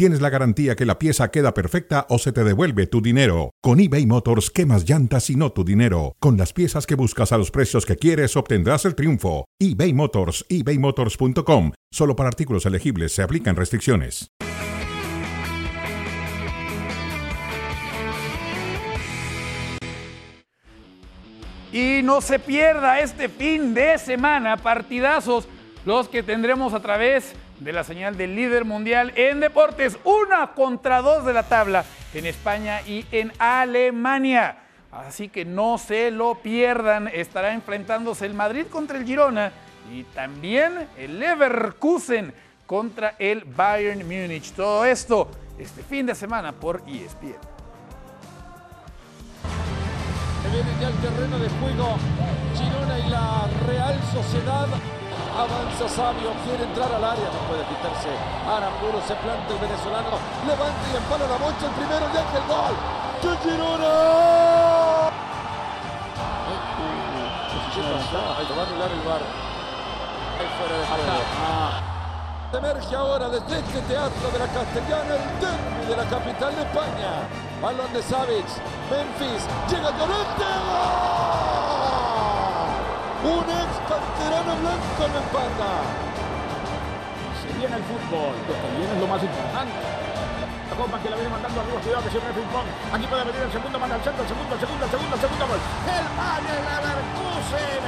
tienes la garantía que la pieza queda perfecta o se te devuelve tu dinero. Con eBay Motors, quemas llantas y no tu dinero. Con las piezas que buscas a los precios que quieres, obtendrás el triunfo. eBay Motors, ebaymotors.com. Solo para artículos elegibles se aplican restricciones. Y no se pierda este fin de semana partidazos los que tendremos a través la señal del líder mundial en deportes, una contra dos de la tabla en España y en Alemania. Así que no se lo pierdan, estará enfrentándose el Madrid contra el Girona y también el Leverkusen contra el Bayern Múnich. Todo esto este fin de semana por ESPN. viene ya el terreno de juego Girona y la Real Sociedad. Avanza Sabio, quiere entrar al área, no puede quitarse. Aramburu se planta el venezolano, levanta y empala la bocha el primero y el gol. ¡De Girona! ¿Qué pasó? Ahí lo va a anular el bar. Ahí fuera de juego. Emerge ahora desde este teatro de la Castellana el derby de la capital de España. Balón de Savic, Memphis, llega Llorente. Un ex en la espalda. Se viene el fútbol, que también es lo más importante. La copa que la viene mandando arriba, cuidado que siempre es ping-pong. Aquí puede venir el segundo, manda al centro, segundo, segundo, segundo, el segundo gol. El Bayern Leverkusen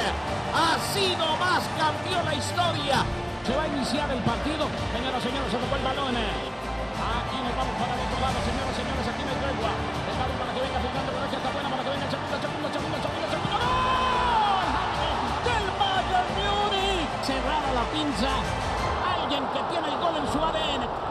ha sido más, cambió la historia. Se va a iniciar el partido. Señoras, señores, se tocó el balón. Aquí nos vamos para el otro lado, señoras, señores, aquí no hay tregua. El balón para que venga Fernando Borges, está buena para que venga el segundo, segundo, segundo. Alguien que tiene el gol en su ADN.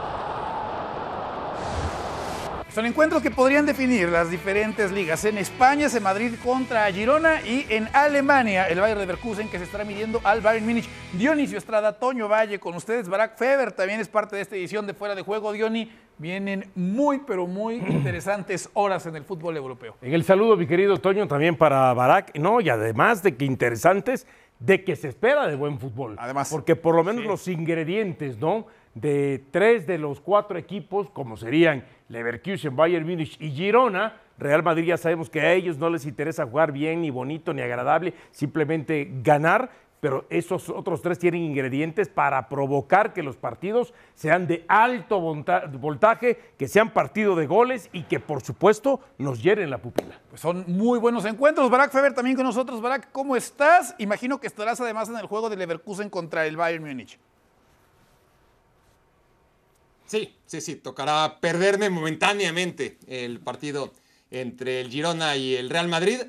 Son encuentros que podrían definir las diferentes ligas. En España es el Madrid contra Girona y en Alemania el Bayern Leverkusen que se estará midiendo al Bayern Múnich. Dionisio Estrada, Toño Valle con ustedes. Barack Feber también es parte de esta edición de Fuera de Juego. Diony, vienen muy pero muy interesantes horas en el fútbol europeo. En el saludo, mi querido Toño, también para Barack. No, y además de que interesantes, de que se espera de buen fútbol. Además. Porque por lo menos los ingredientes, ¿no? De tres de los cuatro equipos, como serían Leverkusen, Bayern Múnich y Girona, Real Madrid ya sabemos que a ellos no les interesa jugar bien, ni bonito, ni agradable, simplemente ganar, pero esos otros tres tienen ingredientes para provocar que los partidos sean de alto volta- voltaje, que sean partido de goles y que por supuesto nos hieren la pupila. Pues son muy buenos encuentros. Barack Feber también con nosotros. Barack, ¿cómo estás? Imagino que estarás además en el juego de Leverkusen contra el Bayern Múnich. Sí, sí, sí, tocará perderme momentáneamente el partido entre el Girona y el Real Madrid,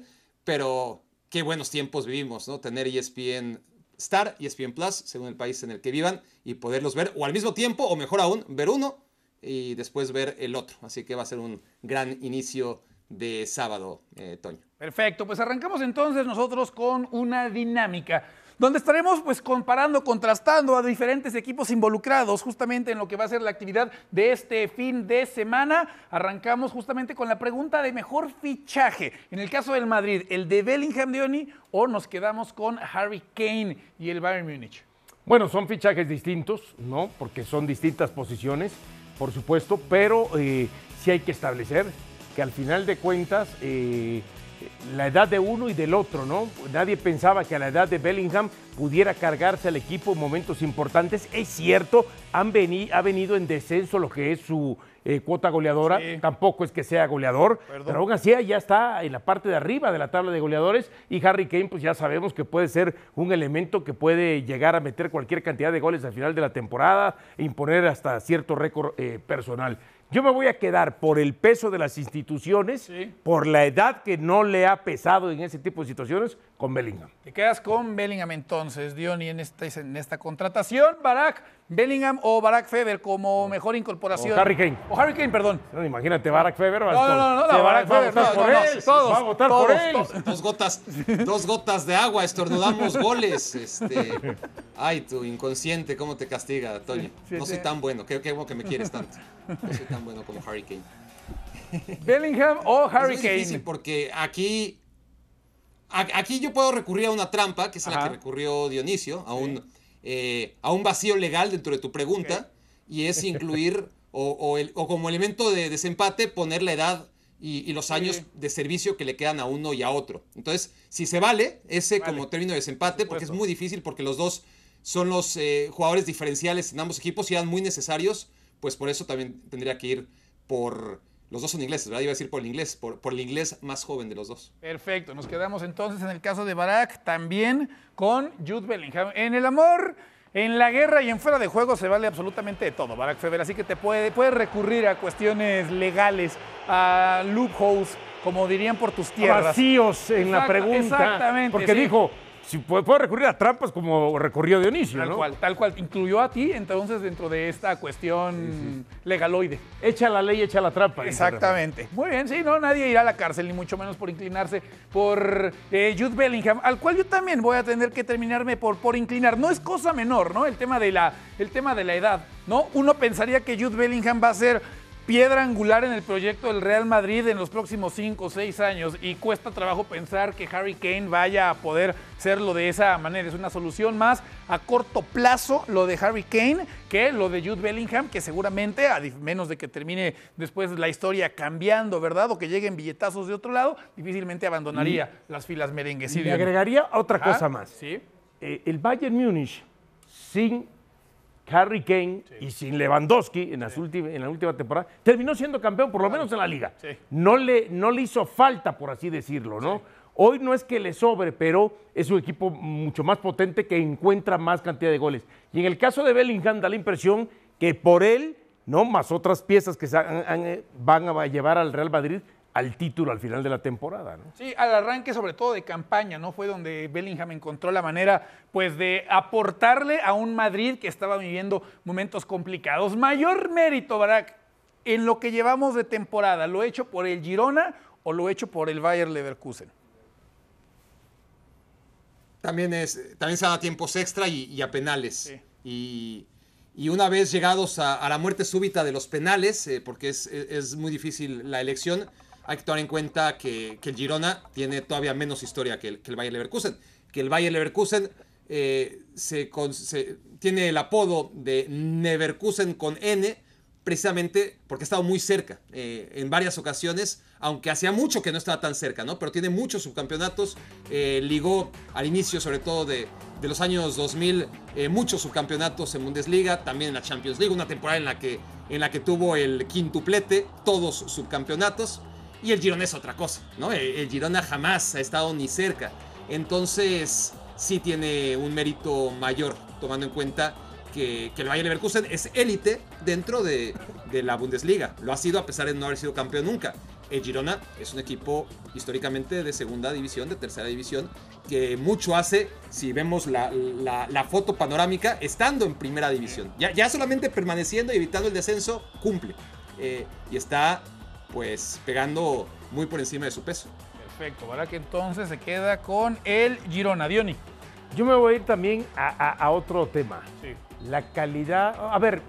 pero qué buenos tiempos vivimos, ¿no? Tener ESPN Star, ESPN Plus, según el país en el que vivan, y poderlos ver, o al mismo tiempo, o mejor aún, ver uno y después ver el otro. Así que va a ser un gran inicio de sábado, eh, Toño. Perfecto, pues arrancamos entonces nosotros con una dinámica donde estaremos pues comparando, contrastando a diferentes equipos involucrados justamente en lo que va a ser la actividad de este fin de semana. Arrancamos justamente con la pregunta de mejor fichaje. En el caso del Madrid, el de Bellingham Dioni o nos quedamos con Harry Kane y el Bayern Múnich. Bueno, son fichajes distintos, ¿no? Porque son distintas posiciones, por supuesto, pero eh, sí hay que establecer que al final de cuentas eh, la edad de uno y del otro, ¿no? Nadie pensaba que a la edad de Bellingham pudiera cargarse al equipo en momentos importantes. Es cierto, han veni- ha venido en descenso lo que es su eh, cuota goleadora. Sí. Tampoco es que sea goleador, pero aún así ya está en la parte de arriba de la tabla de goleadores. Y Harry Kane, pues ya sabemos que puede ser un elemento que puede llegar a meter cualquier cantidad de goles al final de la temporada e imponer hasta cierto récord eh, personal. Yo me voy a quedar por el peso de las instituciones, Sí. por la edad que no le ha pesado en ese tipo de situaciones, con Bellingham. Te quedas con Bellingham entonces, Diony, en esta, en esta contratación. Barak, Bellingham o Barack Feber como mejor incorporación. O Harry Kane. O Harry Kane, perdón. No, imagínate, Barack Feber. No, no, no, no, Barack va a Feber, votar no, por no, él, todos, va a votar todos, por él. todos. Dos gotas, dos gotas de agua, estornudamos goles. Este, ay, tu inconsciente, ¿cómo te castiga, Toño? No soy tan bueno, qué, qué bueno que me quieres tanto. No soy tan bueno como Harry Kane. Bellingham o Harry es muy difícil Kane. porque aquí, aquí yo puedo recurrir a una trampa, que es a la que recurrió Dionisio, a un, eh, a un vacío legal dentro de tu pregunta, y es incluir, o, o el- o como elemento de desempate, poner la edad y, y los años de servicio que le quedan a uno y a otro. Entonces, si se vale ese Vale. como término de desempate, porque es muy difícil, porque los dos son los eh, jugadores diferenciales en ambos equipos y eran muy necesarios, pues por eso también tendría que ir por... Los dos son ingleses, ¿verdad? Iba a decir por el inglés, por, por el inglés más joven de los dos. Perfecto, nos quedamos entonces en el caso de Barack también con Jude Bellingham. En el amor, en la guerra y en fuera de juego se vale absolutamente de todo, Barack Feber, así que te puede, puedes recurrir a cuestiones legales, a loopholes, como dirían por tus tierras. Vacíos en la pregunta. exactamente, Porque sí. dijo, si puede, puede recurrir a trampas como recurrió Dionisio, Tal ¿no? cual, tal cual. Incluyó a ti entonces dentro de esta cuestión legaloide. Echa la ley, echa la trampa. Exactamente. Muy bien, sí, no, nadie irá a la cárcel, ni mucho menos por inclinarse por eh, Jude Bellingham, al cual yo también voy a tener que terminarme por, por inclinar. No es cosa menor, ¿no? El tema, de la, el tema de la edad, ¿no? Uno pensaría que Jude Bellingham va a ser piedra angular en el proyecto del Real Madrid en los próximos 5 o 6 años y cuesta trabajo pensar que Harry Kane vaya a poder serlo de esa manera. Es una solución más a corto plazo lo de Harry Kane que lo de Jude Bellingham, que seguramente, a menos de que termine después la historia cambiando, ¿verdad? O que lleguen billetazos de otro lado, difícilmente abandonaría las filas merengues. Dion. agregaría otra cosa más. Sí. Eh, el Bayern Múnich sin Harry Kane y sin Lewandowski en, las últim- en la última temporada, terminó siendo campeón, por lo menos en la liga. Sí. No, le, no le hizo falta, por así decirlo, ¿no? Hoy no es que le sobre, pero es un equipo mucho más potente que encuentra más cantidad de goles. Y en el caso de Bellingham da la impresión que por él, ¿no? Más otras piezas que eh, van a llevar al Real Madrid al título al final de la temporada, ¿no? Sí, al arranque sobre todo de campaña, ¿no? Fue donde Bellingham encontró la manera, pues, de aportarle a un Madrid que estaba viviendo momentos complicados. Mayor mérito, Barak, en lo que llevamos de temporada, ¿lo hecho por el Girona o lo hecho por el Bayer Leverkusen? También, es, también se da a tiempos extra y, y a penales. Y, y una vez llegados a, a la muerte súbita de los penales, eh, porque es, es- es muy difícil la elección, hay que tomar en cuenta que, que el Girona tiene todavía menos historia que el, que el Bayer Leverkusen. Que el Bayer Leverkusen eh, tiene el apodo de Neverkusen con N, precisamente porque ha estado muy cerca eh, en varias ocasiones, aunque hacía mucho que no estaba tan cerca, ¿no? Pero tiene muchos subcampeonatos, eh, ligó al inicio sobre todo de, de los años 2000 eh, muchos subcampeonatos en Bundesliga, también en la Champions League, una temporada en la que, en la que tuvo el quintuplete, todos subcampeonatos, y el Girona es otra cosa, ¿no? El, Girona jamás ha estado ni cerca, entonces sí tiene un mérito mayor, tomando en cuenta que, el Bayer Leverkusen es élite dentro de, de la Bundesliga. Lo ha sido a pesar de no haber sido campeón nunca. El Girona es un equipo históricamente de segunda división, de tercera división, que mucho hace, si vemos la, la- la foto panorámica, estando en primera división. Ya, ya solamente permaneciendo y evitando el descenso, cumple. Eh, y está, pues, pegando muy por encima de su peso. Perfecto, Barak entonces se queda con el Girona. Diony. Yo me voy a ir también a, a- a otro tema. Sí. La calidad, a ver,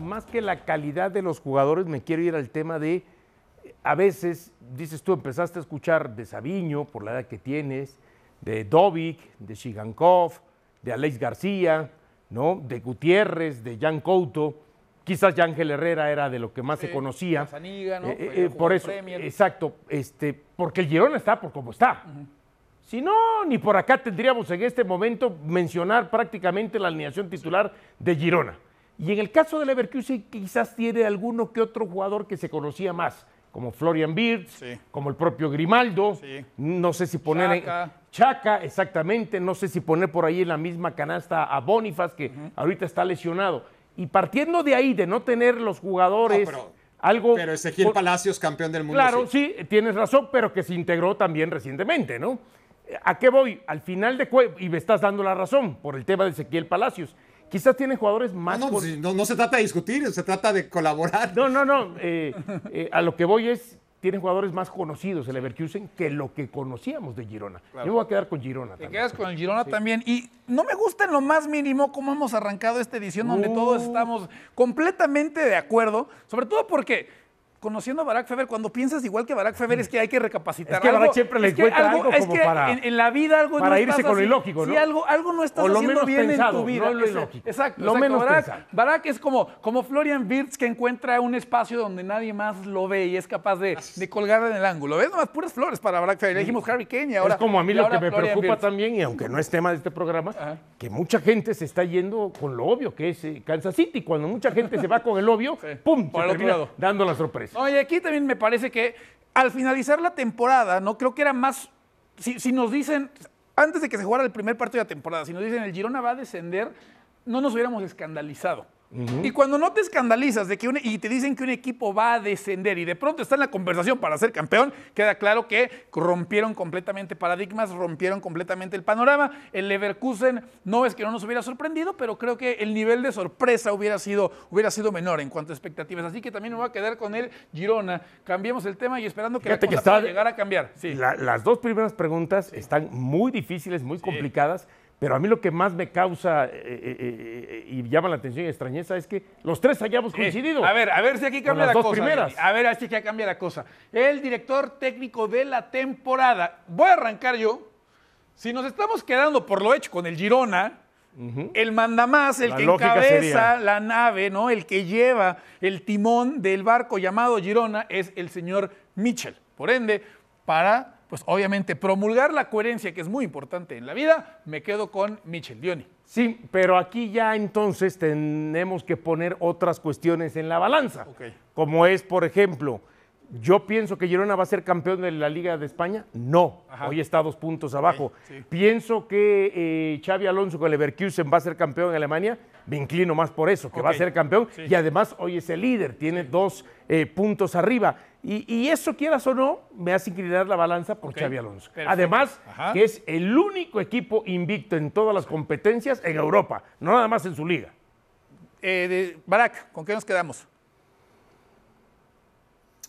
más que la calidad de los jugadores, me quiero ir al tema de, a veces, dices tú, empezaste a escuchar de Sabiño, por la edad que tienes, de Dovic, de Shigankov, de Alex García, ¿no? de Gutiérrez, de Jan Couto. Quizás Ángel Herrera era de lo que más se conocía. ¿no? Eh, eh, por eso, Premier. exacto, este, porque el Girona está por como está. Si no, ni por acá tendríamos en este momento mencionar prácticamente la alineación titular de Girona. Y en el caso del Leverkusen quizás tiene alguno que otro jugador que se conocía más, como Florian Wirtz, Sí. como el propio Grimaldo, Sí. no sé si poner Xhaka. en Chaca, exactamente, no sé si poner por ahí en la misma canasta a Bonifaz que ahorita está lesionado. Y partiendo de ahí de no tener los jugadores No, pero- algo Pero Ezequiel por- Palacios, campeón del mundo. Claro, sí. sí, tienes razón, pero que se integró también recientemente, ¿no? ¿A qué voy? Al final de y me estás dando la razón por el tema de Ezequiel Palacios, Quizás tiene jugadores más... No, no, no se trata de discutir, se trata de colaborar. No, no, no. eh, eh, a lo que voy es, tiene jugadores más conocidos el Leverkusen que lo que conocíamos de Girona. Yo me voy a quedar con Girona. Te también. quedas con el Girona también. Y no me gusta en lo más mínimo cómo hemos arrancado esta edición donde Uh. todos estamos completamente de acuerdo. Sobre todo porque, conociendo a Barack Feber, cuando piensas igual que Barack Feber es que hay que recapacitar. Es que Barack siempre le encuentra algo como que para- en, en la vida algo para no irse estás con lo ilógico, Sí, ¿no? algo, algo no estás O lo haciendo menos bien en tu vida. no lo ilógico. Exacto. Lo exacto. menos Barack, pensado. Barack es como, como Florian Wirtz que encuentra un espacio donde nadie más lo ve y es capaz de, de colgar en el ángulo. ¿Ves? Nomás puras flores para Barack Feber. Le dijimos Harry Kane y ahora. es como a mí lo que me Florian preocupa también, y aunque no es tema de este programa, que mucha gente se está yendo con lo obvio, que es eh, Kansas City. Cuando mucha gente se va con el obvio, ¡pum! se termina dando la sorpresa. No, y aquí también me parece que al finalizar la temporada, ¿no? Creo que era más. Si, si nos dicen, antes de que se jugara el primer partido de la temporada, si nos dicen el Girona va a descender, no nos hubiéramos escandalizado. Y cuando no te escandalizas de que un- y te dicen que un equipo va a descender y de pronto está en la conversación para ser campeón, queda claro que rompieron completamente paradigmas, rompieron completamente el panorama. El Leverkusen no es que no nos hubiera sorprendido, pero creo que el nivel de sorpresa hubiera sido, hubiera sido menor en cuanto a expectativas. Así que también me voy a quedar con el Girona. Cambiemos el tema y esperando que Fíjate la que cosa pueda llegar a cambiar. Sí. La- las dos primeras preguntas están muy difíciles, muy complicadas, pero a mí lo que más me causa eh, eh, eh, y llama la atención y extrañeza es que los tres hayamos coincidido. A ver, a ver si aquí cambia las la dos cosa. primeras. A ver si aquí cambia la cosa. El director técnico de la temporada. Voy a arrancar yo. Si nos estamos quedando por lo hecho con el Girona, el mandamás, el La que encabeza sería- la nave, ¿no? El que lleva el timón del barco llamado Girona es el señor Mitchell. Por ende, para, pues obviamente, promulgar la coherencia, que es muy importante en la vida, me quedo con Mitchell. Diony. Sí, pero aquí ya entonces tenemos que poner otras cuestiones en la balanza. Ok. Como es, por ejemplo, yo pienso que Girona va a ser campeón de la Liga de España. No, Ajá. hoy está dos puntos abajo. sí. Pienso que eh, Xavi Alonso con el Leverkusen va a ser campeón en Alemania. Me inclino más por eso, que va a ser campeón. Sí. Y además hoy es el líder, tiene dos eh, puntos arriba. Y, y eso, quieras o no, me hace inclinar la balanza por Ok. Xavi Alonso. Perfecto. Además, Ajá. que es el único equipo invicto en todas las competencias en Europa, no nada más en su liga. Eh, de- Barak, ¿con qué nos quedamos?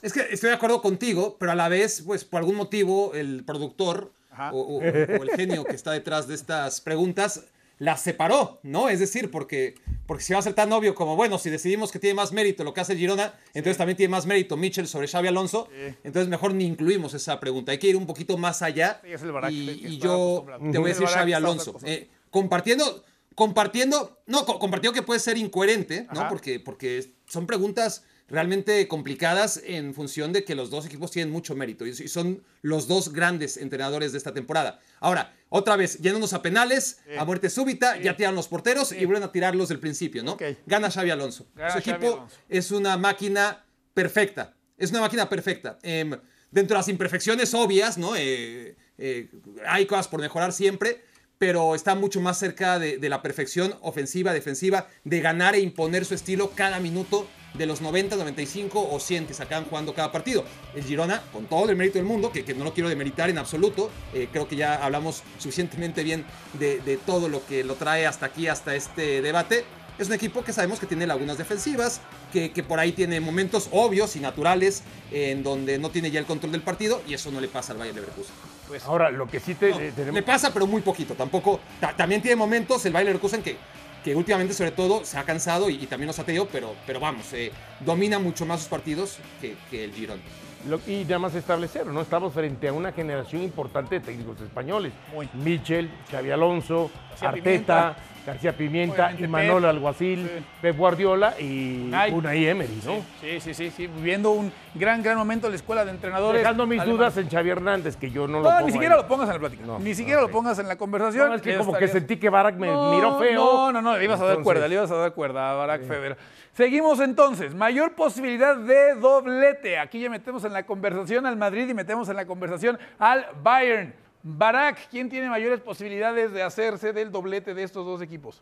Es que estoy de acuerdo contigo, pero a la vez, pues por algún motivo, el productor o, o- o el genio que está detrás de estas preguntas las separó, ¿no? Es decir, porque, porque si va a ser tan obvio como, bueno, si decidimos que tiene más mérito lo que hace Girona, entonces también tiene más mérito Mitchell sobre Xavi Alonso, entonces mejor ni incluimos esa pregunta. Hay que ir un poquito más allá. Sí, y y yo te voy a decir Xavi Alonso. Eh, compartiendo, compartiendo, no, co- compartiendo que puede ser incoherente, ¿no? Ajá. Porque, porque son preguntas realmente complicadas en función de que los dos equipos tienen mucho mérito y son los dos grandes entrenadores de esta temporada. Ahora, otra vez, yéndonos a penales, a muerte súbita, ya tiran los porteros y vuelven a tirarlos del principio, ¿no? Gana Xavi Alonso. Gana Su equipo Alonso. es una máquina perfecta. Es una máquina perfecta. Em, dentro de las imperfecciones obvias, ¿no? Eh, eh, hay cosas por mejorar siempre, pero está mucho más cerca de, la perfección ofensiva, defensiva, de ganar e imponer su estilo cada minuto de los 90, 95 o 100 que se acaban jugando cada partido. El Girona, con todo el mérito del mundo, que, que no lo quiero demeritar en absoluto, eh, creo que ya hablamos suficientemente bien de, de todo lo que lo trae hasta aquí, hasta este debate. Es un equipo que sabemos que tiene lagunas defensivas, que, que por ahí tiene momentos obvios y naturales en donde no tiene ya el control del partido y eso no le pasa al Bayern Leverkusen. Ahora, lo que sí te, No, eh, tenemos... Le pasa, pero muy poquito. Tampoco. ta- también tiene momentos el Bayer Leverkusen que, que últimamente, sobre todo, se ha cansado y, y también nos ha tenido, pero, pero vamos, eh, domina mucho más sus partidos que, que el Girón. Lo- y nada más establecer, ¿no? Estamos frente a una generación importante de técnicos españoles. Muy. Michel, Xavi Alonso, Arteta, Pimienta. García Pimienta, Obviamente Imanol Pep. Alguacil, Sí. Pep Guardiola y Ay. Unai Emery, ¿no? Sí, sí, sí, sí, viviendo un gran, gran momento en la escuela de entrenadores. Dejando mis alemanes. dudas en Xavi Hernández, que yo no lo No, pongo ni siquiera ahí. lo pongas en la plática. No, ni siquiera lo pongas en la conversación. No, es que como que sentí que Barack me miró feo. No, no, no, le ibas a dar cuerda, le ibas a dar cuerda a Barack Feber. Seguimos entonces. Mayor posibilidad de doblete. Aquí ya metemos en la conversación al Madrid y metemos en la conversación al Bayern. Barack, ¿quién tiene mayores posibilidades de hacerse del doblete de estos dos equipos?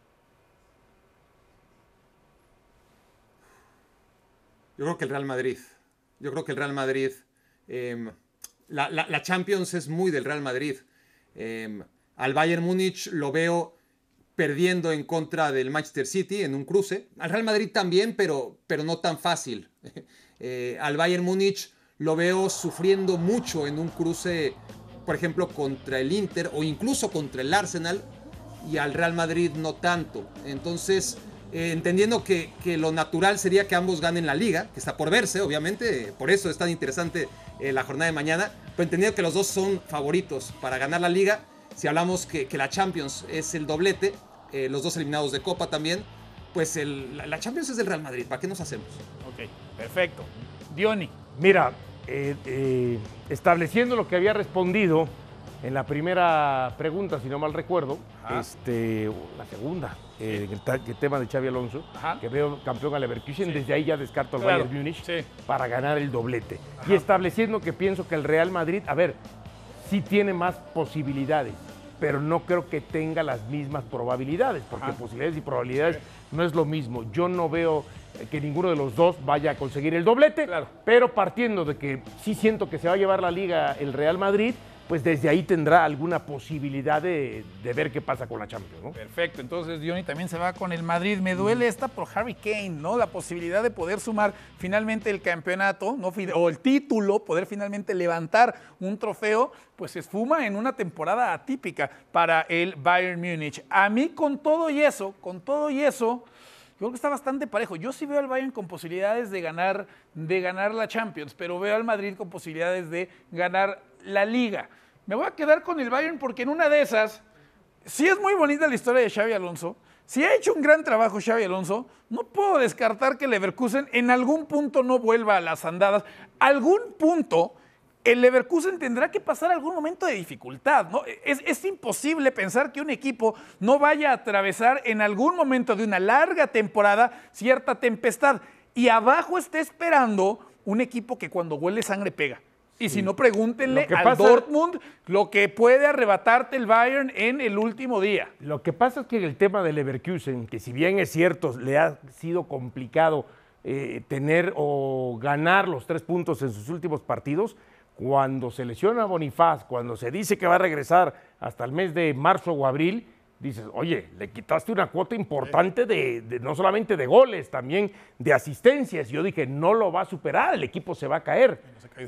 Yo creo que el Real Madrid. Yo creo que el Real Madrid. em, la Champions es muy del Real Madrid. Em, al Bayern Múnich lo veo perdiendo en contra del Manchester City en un cruce. Al Real Madrid también, pero, pero no tan fácil. Eh, al Bayern Múnich lo veo sufriendo mucho en un cruce, por ejemplo, contra el Inter o incluso contra el Arsenal y al Real Madrid no tanto. Entonces, eh, entendiendo que, que, lo natural sería que ambos ganen la liga, que está por verse, obviamente, por eso es tan interesante eh, la jornada de mañana, pero entendiendo que los dos son favoritos para ganar la liga, si hablamos que, la Champions es el doblete, eh, los dos eliminados de Copa también, pues la, la Champions es del Real Madrid, ¿para qué nos hacemos? Ok, perfecto. Diony. Mira, eh, eh, estableciendo lo que había respondido en la primera pregunta, si no mal recuerdo, este, la segunda, eh, el, tema de Xavi Alonso, Ajá. que veo campeón al Leverkusen, Sí. desde ahí ya descarto al Claro, Bayern Múnich sí. para ganar el doblete. Y estableciendo que pienso que el Real Madrid, a ver, sí tiene más posibilidades, pero no creo que tenga las mismas probabilidades, porque posibilidades y probabilidades no es lo mismo. Yo no veo que ninguno de los dos vaya a conseguir el doblete, Claro. pero partiendo de que sí siento que se va a llevar la liga el Real Madrid, pues desde ahí tendrá alguna posibilidad de, de ver qué pasa con la Champions, ¿no? Perfecto, entonces Diony también se va con el Madrid. Me duele esta por Harry Kane, ¿no? La posibilidad de poder sumar finalmente el campeonato, ¿no? O el título, poder finalmente levantar un trofeo, pues se esfuma en una temporada atípica para el Bayern Múnich. A mí con todo y eso, con todo y eso, creo que está bastante parejo. Yo sí veo al Bayern con posibilidades de ganar, de ganar la Champions, pero veo al Madrid con posibilidades de ganar la Liga. Me voy a quedar con el Bayern porque en una de esas, sí es muy bonita la historia de Xavi Alonso, si ha hecho un gran trabajo Xavi Alonso, no puedo descartar que Leverkusen en algún punto no vuelva a las andadas. Algún punto el Leverkusen tendrá que pasar algún momento de dificultad, ¿no? Es, es imposible pensar que un equipo no vaya a atravesar en algún momento de una larga temporada cierta tempestad. Y abajo está esperando un equipo que cuando huele sangre pega. Y si no, pregúntenle al pasa- Dortmund lo que puede arrebatarte el Bayern en el último día. Lo que pasa es que el tema del Leverkusen, que si bien es cierto, le ha sido complicado eh, tener o ganar los tres puntos en sus últimos partidos, cuando se lesiona a Bonifaz, cuando se dice que va a regresar hasta el mes de marzo o abril, dices, oye, le quitaste una cuota importante de, de- no solamente de goles, también de asistencias. Yo dije, no lo va a superar, el equipo se va a caer.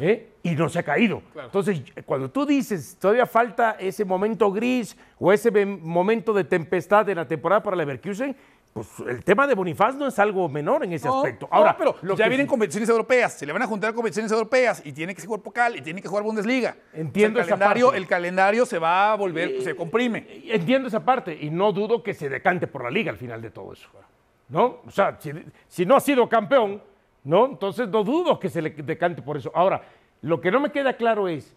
¿eh? Y no se ha caído. Entonces, cuando tú dices, todavía falta ese momento gris o ese momento de tempestad en la temporada para Leverkusen, pues el tema de Bonifaz no es algo menor en ese No, aspecto. no, Ahora, pero lo ya vienen sí- competiciones europeas, se le van a juntar competiciones europeas y tiene que jugar Pocal y tiene que jugar Bundesliga. Entiendo O sea, el esa calendario, parte. el calendario se va a volver, se comprime. Entiendo esa parte y no dudo que se decante por la liga al final de todo eso. ¿No? O sea, si, si no ha sido campeón, ¿no? Entonces no dudo que se le decante por eso. Ahora, lo que no me queda claro es,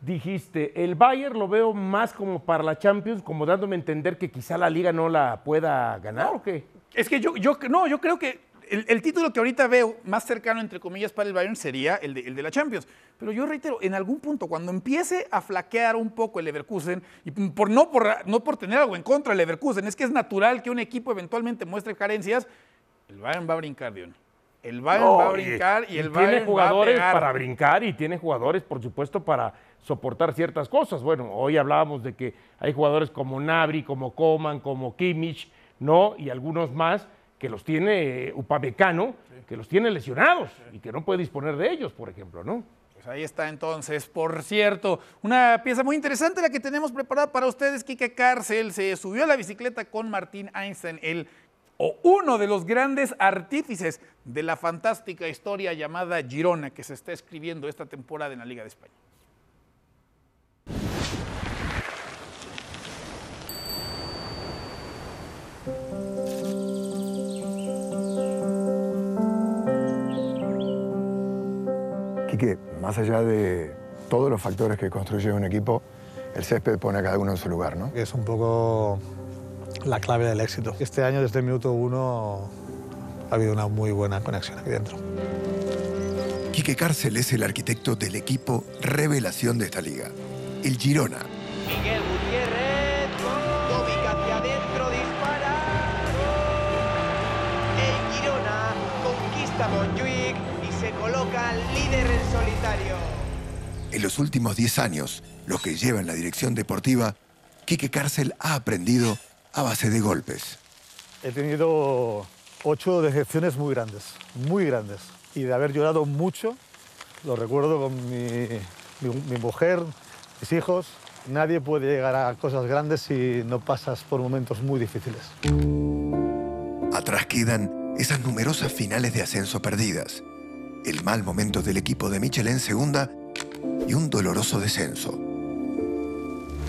dijiste, el Bayern lo veo más como para la Champions, como dándome a entender que quizá la liga no la pueda ganar o qué. Es que yo, yo no, yo creo que el, título que ahorita veo más cercano, entre comillas, para el Bayern sería el de, el de la Champions. Pero yo reitero, en algún punto, cuando empiece a flaquear un poco el Leverkusen, y por, no, por, no por tener algo en contra del Leverkusen, es que es natural que un equipo eventualmente muestre carencias, el Bayern va a brincar, Dion. El Bayern va a brincar y el tiene Bayern jugadores va a pegar. para brincar y tiene jugadores, por supuesto, para soportar ciertas cosas. Bueno, hoy hablábamos de que hay jugadores como Nabri, como Coman, como Kimmich, ¿no? Y algunos más que los tiene eh, Upamecano, que los tiene lesionados y que no puede disponer de ellos, por ejemplo, ¿no? Pues ahí está entonces. Por cierto, una pieza muy interesante la que tenemos preparada para ustedes. Quique Cárcel se subió a la bicicleta con Martín Einstein, el o uno de los grandes artífices de la fantástica historia llamada Girona que se está escribiendo esta temporada en la Liga de España. Quique, más allá de todos los factores que construye un equipo, el césped pone a cada uno en su lugar, ¿no? Es un poco la clave del éxito. Este año, desde el minuto uno, ha habido una muy buena conexión aquí dentro. Quique Cárcel es el arquitecto del equipo revelación de esta liga, el Girona. Miguel Gutiérrez, Tobic hacia adentro, dispara. El Girona conquista Montjuic y se coloca líder en solitario. En los últimos 10 años, los que lleva en la dirección deportiva, Quique Cárcel ha aprendido a base de golpes. He tenido ocho decepciones muy grandes, muy grandes. Y de haber llorado mucho, lo recuerdo con mi, mi- mi mujer, mis hijos. Nadie puede llegar a cosas grandes si no pasas por momentos muy difíciles. Atrás quedan esas numerosas finales de ascenso perdidas, el mal momento del equipo de Michel en segunda y un doloroso descenso.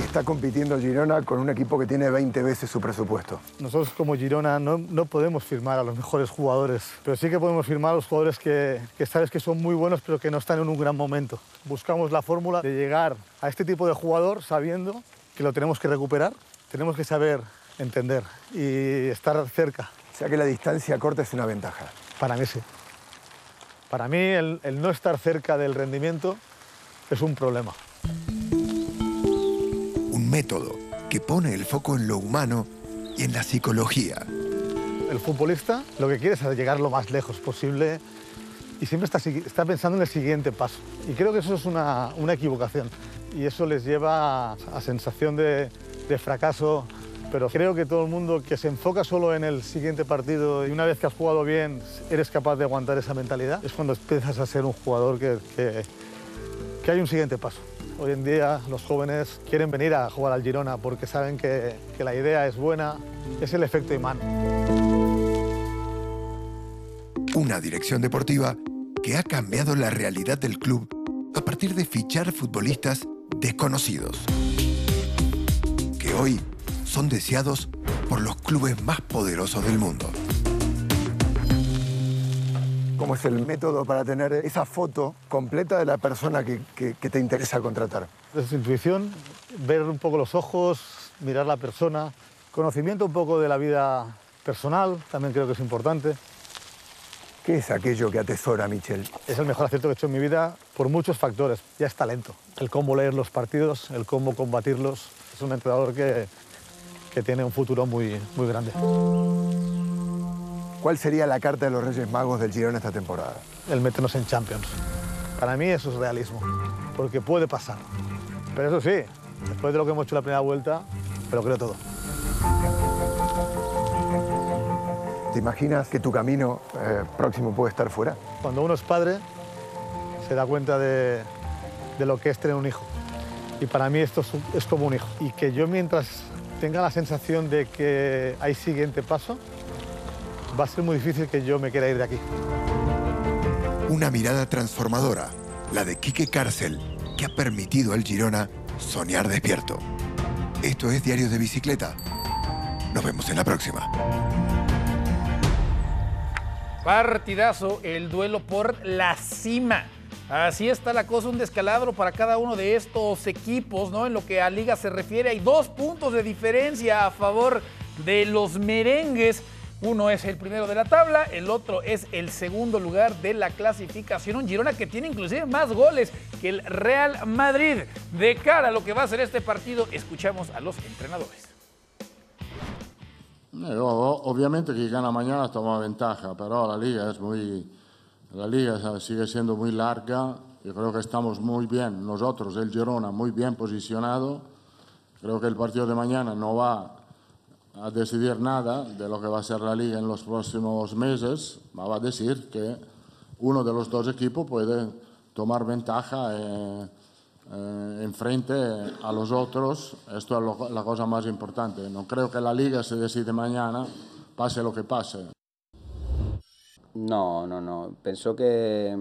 Está compitiendo Girona con un equipo que tiene 20 veces su presupuesto. Nosotros como Girona no, no podemos firmar a los mejores jugadores, pero sí que podemos firmar a los jugadores que, que sabes que son muy buenos pero que no están en un gran momento. Buscamos la fórmula de llegar a este tipo de jugador sabiendo que lo tenemos que recuperar, tenemos que saber entender y estar cerca. O sea que la distancia corta es una ventaja. Para mí sí. Para mí el, el no estar cerca del rendimiento es un problema. Un método que pone el foco en lo humano y en la psicología. El futbolista lo que quiere es llegar lo más lejos posible y siempre está, está pensando en el siguiente paso. Y creo que eso es una, una equivocación y eso les lleva a, a sensación de, de fracaso. Pero creo que todo el mundo que se enfoca solo en el siguiente partido y una vez que has jugado bien eres capaz de aguantar esa mentalidad, es cuando empiezas a ser un jugador que, que, que hay un siguiente paso. Hoy en día los jóvenes quieren venir a jugar al Girona porque saben que, que la idea es buena, es el efecto imán. Una dirección deportiva que ha cambiado la realidad del club a partir de fichar futbolistas desconocidos, que hoy son deseados por los clubes más poderosos del mundo. ¿Cómo es el método para tener esa foto completa de la persona que, que- que te interesa contratar? Su intuición, ver un poco los ojos, mirar la persona, conocimiento un poco de la vida personal, también creo que es importante. ¿Qué es aquello que atesora Michel? Es el mejor acierto que he hecho en mi vida por muchos factores. Ya es talento. El cómo leer los partidos, el cómo combatirlos. Es un entrenador que, que tiene un futuro muy, muy grande. ¿Cuál sería la carta de los Reyes Magos del Girona esta temporada? El meternos en Champions. Para mí eso es realismo, porque puede pasar. Pero eso sí, después de lo que hemos hecho la primera vuelta, pero creo todo. ¿Te imaginas que tu camino eh, próximo puede estar fuera? Cuando uno es padre, se da cuenta de, de lo que es tener un hijo. Y para mí esto es, es como un hijo. Y que yo mientras tenga la sensación de que hay siguiente paso, va a ser muy difícil que yo me quiera ir de aquí. Una mirada transformadora, la de Quique Cárcel, que ha permitido al Girona soñar despierto. Esto es Diario de Bicicleta. Nos vemos en la próxima. Partidazo, el duelo por la cima. Así está la cosa, un descalabro para cada uno de estos equipos, ¿no? En lo que a liga se refiere, hay dos puntos de diferencia a favor de los merengues. Uno es el primero de la tabla, el otro es el segundo lugar de la clasificación. Un Girona que tiene inclusive más goles que el Real Madrid. De cara a lo que va a ser este partido, escuchamos a los entrenadores. Eh, Obviamente que gana mañana toma ventaja, pero la liga es muy, la liga sigue siendo muy larga. Yo creo que estamos muy bien, nosotros, el Girona, muy bien posicionado. Creo que el partido de mañana no va a decidir nada de lo que va a ser la liga en los próximos meses, va a decir que uno de los dos equipos puede tomar ventaja eh, eh, en frente a los otros. Esto es la cosa más importante. No creo que la liga se decide mañana, pase lo que pase. No, no, no. Penso que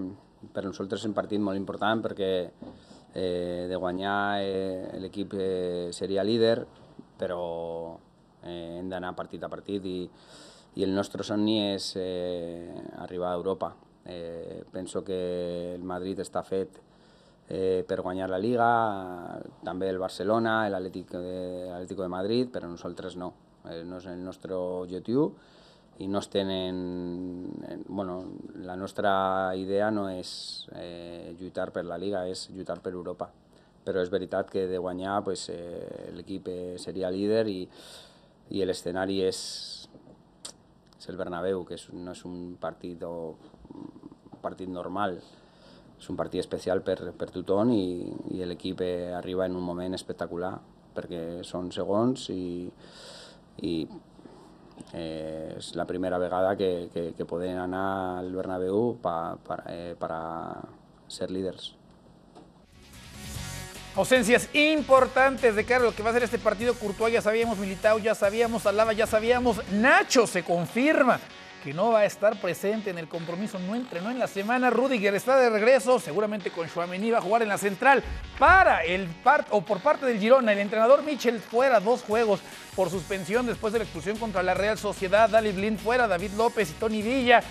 per nosaltres és un partit molt important perquè eh, de guanyar eh, l'equip eh, seria líder, però eh, hem d'anar partit a partit i, i el nostre somni és eh, arribar a Europa. Eh, penso que el Madrid està fet eh, per guanyar la Liga, també el Barcelona, l'Atlético de, l'Atlético de Madrid, però nosaltres no. Eh, no és el nostre objectiu i no es tenen... eh, Bueno, la nostra idea no és eh, lluitar per la Liga, és lluitar per Europa. Però és veritat que de guanyar pues, eh, l'equip eh, seria líder i, i l'escenari és, és el Bernabéu, que és, no és un partit, o, un partit normal, és un partit especial per, per tothom i, i l'equip arriba en un moment espectacular perquè són segons i, i eh, és la primera vegada que, que, que podem anar al Bernabéu pa, pa, eh, ser líders. Ausencias importantes de cara a lo que va a ser este partido. Courtois ya sabíamos, Militao ya sabíamos, Alaba ya sabíamos, Nacho se confirma que no va a estar presente en el compromiso, no entrenó en la semana. Rudiger está de regreso, seguramente con Chouameni va a jugar en la central para el part o por parte del Girona. El entrenador Michel fuera dos juegos por suspensión después de la expulsión contra la Real Sociedad. Dali Blind fuera, David López y Tony Villa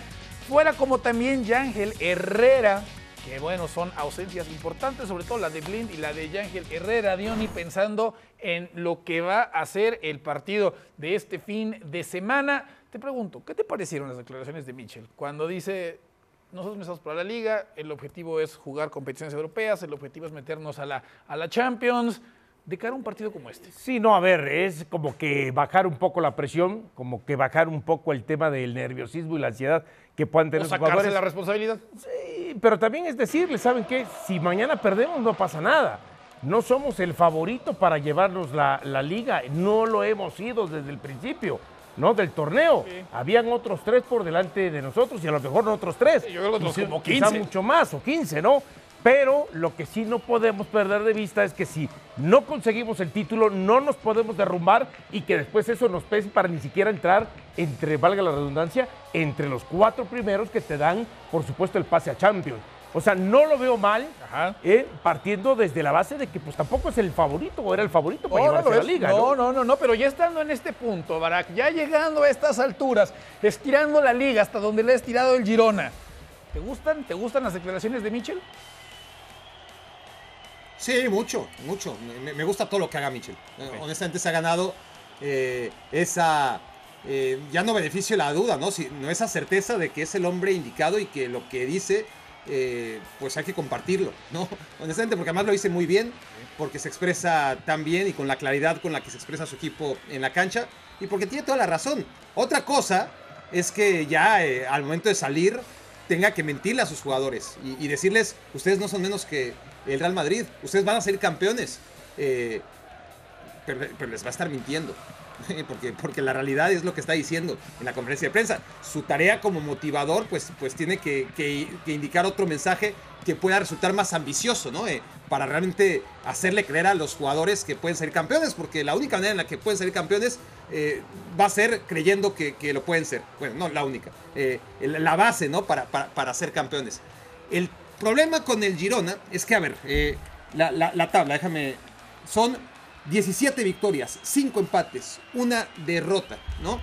fuera, como también Yángel Herrera que bueno, son ausencias importantes, sobre todo la de Blind y la de Yángel Herrera, Diony, pensando en lo que va a ser el partido de este fin de semana. Te pregunto, ¿qué te parecieron las declaraciones de Mitchell cuando dice, nosotros empezamos para la liga, el objetivo es jugar competiciones europeas, el objetivo es meternos a la, a la Champions? De cara a un partido como este? Sí, no, a ver, es como que bajar un poco la presión, como que bajar un poco el tema del nerviosismo y la ansiedad que puedan tener ¿O los sacarse jugadores. la responsabilidad? Sí, pero también es decirles, ¿saben qué? Si mañana perdemos no pasa nada. No somos el favorito para llevarnos la, la liga, no lo hemos sido desde el principio. ¿no? Del torneo. Habían otros tres por delante de nosotros y a lo mejor no otros tres. yo creo que otros Quizá- como quizá 15. mucho más o 15, ¿no? Pero lo que sí no podemos perder de vista es que si no conseguimos el título, no nos podemos derrumbar y que después eso nos pese para ni siquiera entrar entre, valga la redundancia, entre los cuatro primeros que te dan, por supuesto, el pase a Champions. O sea, no lo veo mal, eh, partiendo desde la base de que pues tampoco es el favorito o era el favorito para No, llevarse la liga. no, no, no, no, pero ya estando en este punto, Barak, ya llegando a estas alturas, estirando la liga hasta donde le ha estirado el Girona, ¿te gustan? ¿Te gustan las declaraciones de Michel? Sí, mucho, mucho. Me, me gusta todo lo que haga Mitchell. Eh, Honestamente se ha ganado eh, esa, eh, ya no beneficio la duda, ¿no? Sino esa certeza de que es el hombre indicado y que lo que dice, eh, pues hay que compartirlo, ¿no? Honestamente, porque además lo dice muy bien, porque se expresa tan bien y con la claridad con la que se expresa su equipo en la cancha y porque tiene toda la razón. Otra cosa es que ya al momento de salir tenga que mentirle a sus jugadores y, y decirles, ustedes no son menos que el Real Madrid, ustedes van a ser campeones, eh, pero, les va a estar mintiendo. Porque, porque la realidad es lo que está diciendo en la conferencia de prensa. Su tarea como motivador, pues, pues tiene que, indicar otro mensaje que pueda resultar más ambicioso, ¿no? Eh, para realmente hacerle creer a los jugadores que pueden ser campeones, porque la única manera en la que pueden ser campeones eh, va a ser creyendo que, que lo pueden ser. Bueno, no la única. La base, ¿no? Para, para, para ser campeones. El problema con el Girona es que, a ver, eh, la, la- la tabla, déjame. Son 17 victorias, 5 empates, una derrota, ¿no?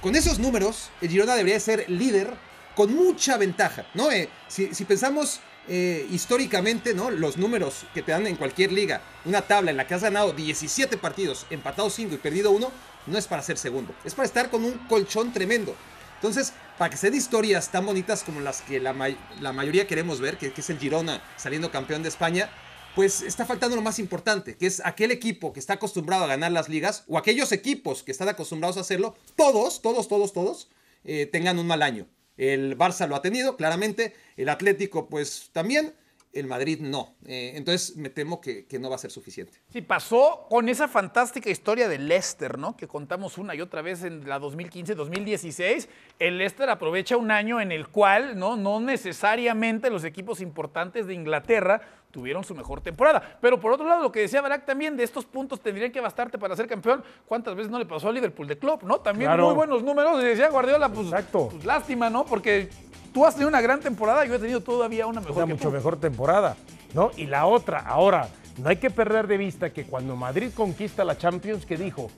Con esos números, el Girona debería ser líder con mucha ventaja, ¿no? Eh, si, si pensamos eh, históricamente, ¿no? Los números que te dan en cualquier liga, una tabla en la que has ganado 17 partidos, empatado 5 y perdido 1, no es para ser segundo, es para estar con un colchón tremendo. Entonces, para que se den historias tan bonitas como las que la, may- la mayoría queremos ver, que, que es el Girona saliendo campeón de España, pues está faltando lo más importante, que es aquel equipo que está acostumbrado a ganar las ligas, o aquellos equipos que están acostumbrados a hacerlo, todos, todos, todos, todos, eh, tengan un mal año. El Barça lo ha tenido, claramente, el Atlético pues también, el Madrid no. Eh, entonces me temo que, que no va a ser suficiente. Sí, pasó con esa fantástica historia de Leicester, ¿no? Que contamos una y otra vez en la 2015-2016. El Leicester aprovecha un año en el cual, ¿no? No necesariamente los equipos importantes de Inglaterra tuvieron su mejor temporada. Pero por otro lado, lo que decía Barak también, de estos puntos tendrían que bastarte para ser campeón. ¿Cuántas veces no le pasó a Liverpool de Club, no? También Claro. muy buenos números. Y decía Guardiola, pues, pues lástima, ¿no? Porque tú has tenido una gran temporada, yo he tenido todavía una mejor una que mucho tú. mejor temporada, ¿no? Y la otra, ahora, no hay que perder de vista que cuando Madrid conquista la Champions, que dijo,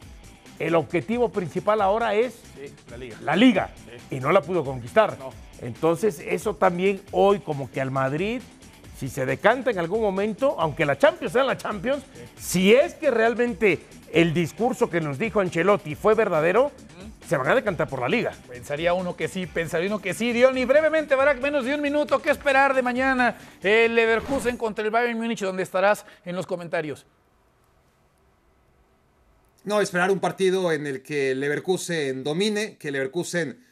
el objetivo principal ahora es Sí, la liga. la liga, y no la pudo conquistar. Entonces, eso también hoy como que al Madrid, si se decanta en algún momento, aunque la Champions sea la Champions, si es que realmente el discurso que nos dijo Ancelotti fue verdadero, se van a decantar por la liga. Pensaría uno que sí, pensaría uno que sí. Dion, y brevemente, Barak, menos de un minuto, ¿qué esperar de mañana? El Leverkusen contra el Bayern Múnich, donde estarás en los comentarios. No, esperar un partido en el que el Leverkusen domine, que el Leverkusen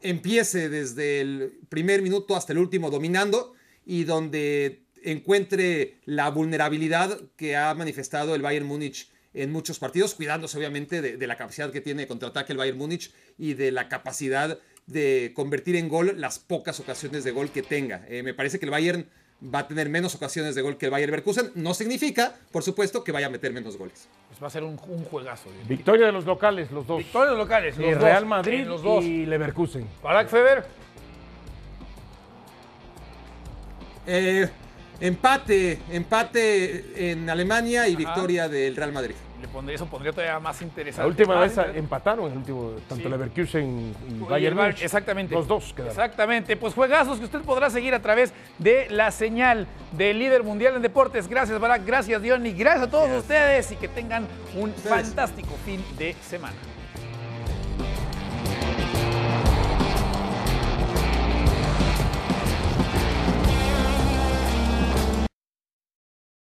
empiece desde el primer minuto hasta el último dominando y donde encuentre la vulnerabilidad que ha manifestado el Bayern Múnich en muchos partidos, cuidándose obviamente de, de la capacidad que tiene de contraataque el Bayern Múnich y de la capacidad de convertir en gol las pocas ocasiones de gol que tenga. Eh, me parece que el Bayern va a tener menos ocasiones de gol que el Bayern Leverkusen. No significa, por supuesto, que vaya a meter menos goles. Pues va a ser un, un juegazo. Victoria de los locales, los dos. Victoria de los locales. Los dos, Real Madrid los dos. y Leverkusen. Barak Feber. Eh, empate, empate en Alemania y victoria del Real Madrid. Le pondría, eso pondría todavía más interesante. La última Más vez empataron, el último, tanto Sí. Leverkusen y Y Bayern Múnich. Exactamente. Los dos quedaron. Exactamente. Pues juegazos que usted podrá seguir a través de la señal del líder mundial en deportes. Gracias, Barak. Gracias, Diony. Gracias a todos ustedes y que tengan un fantástico fin de semana.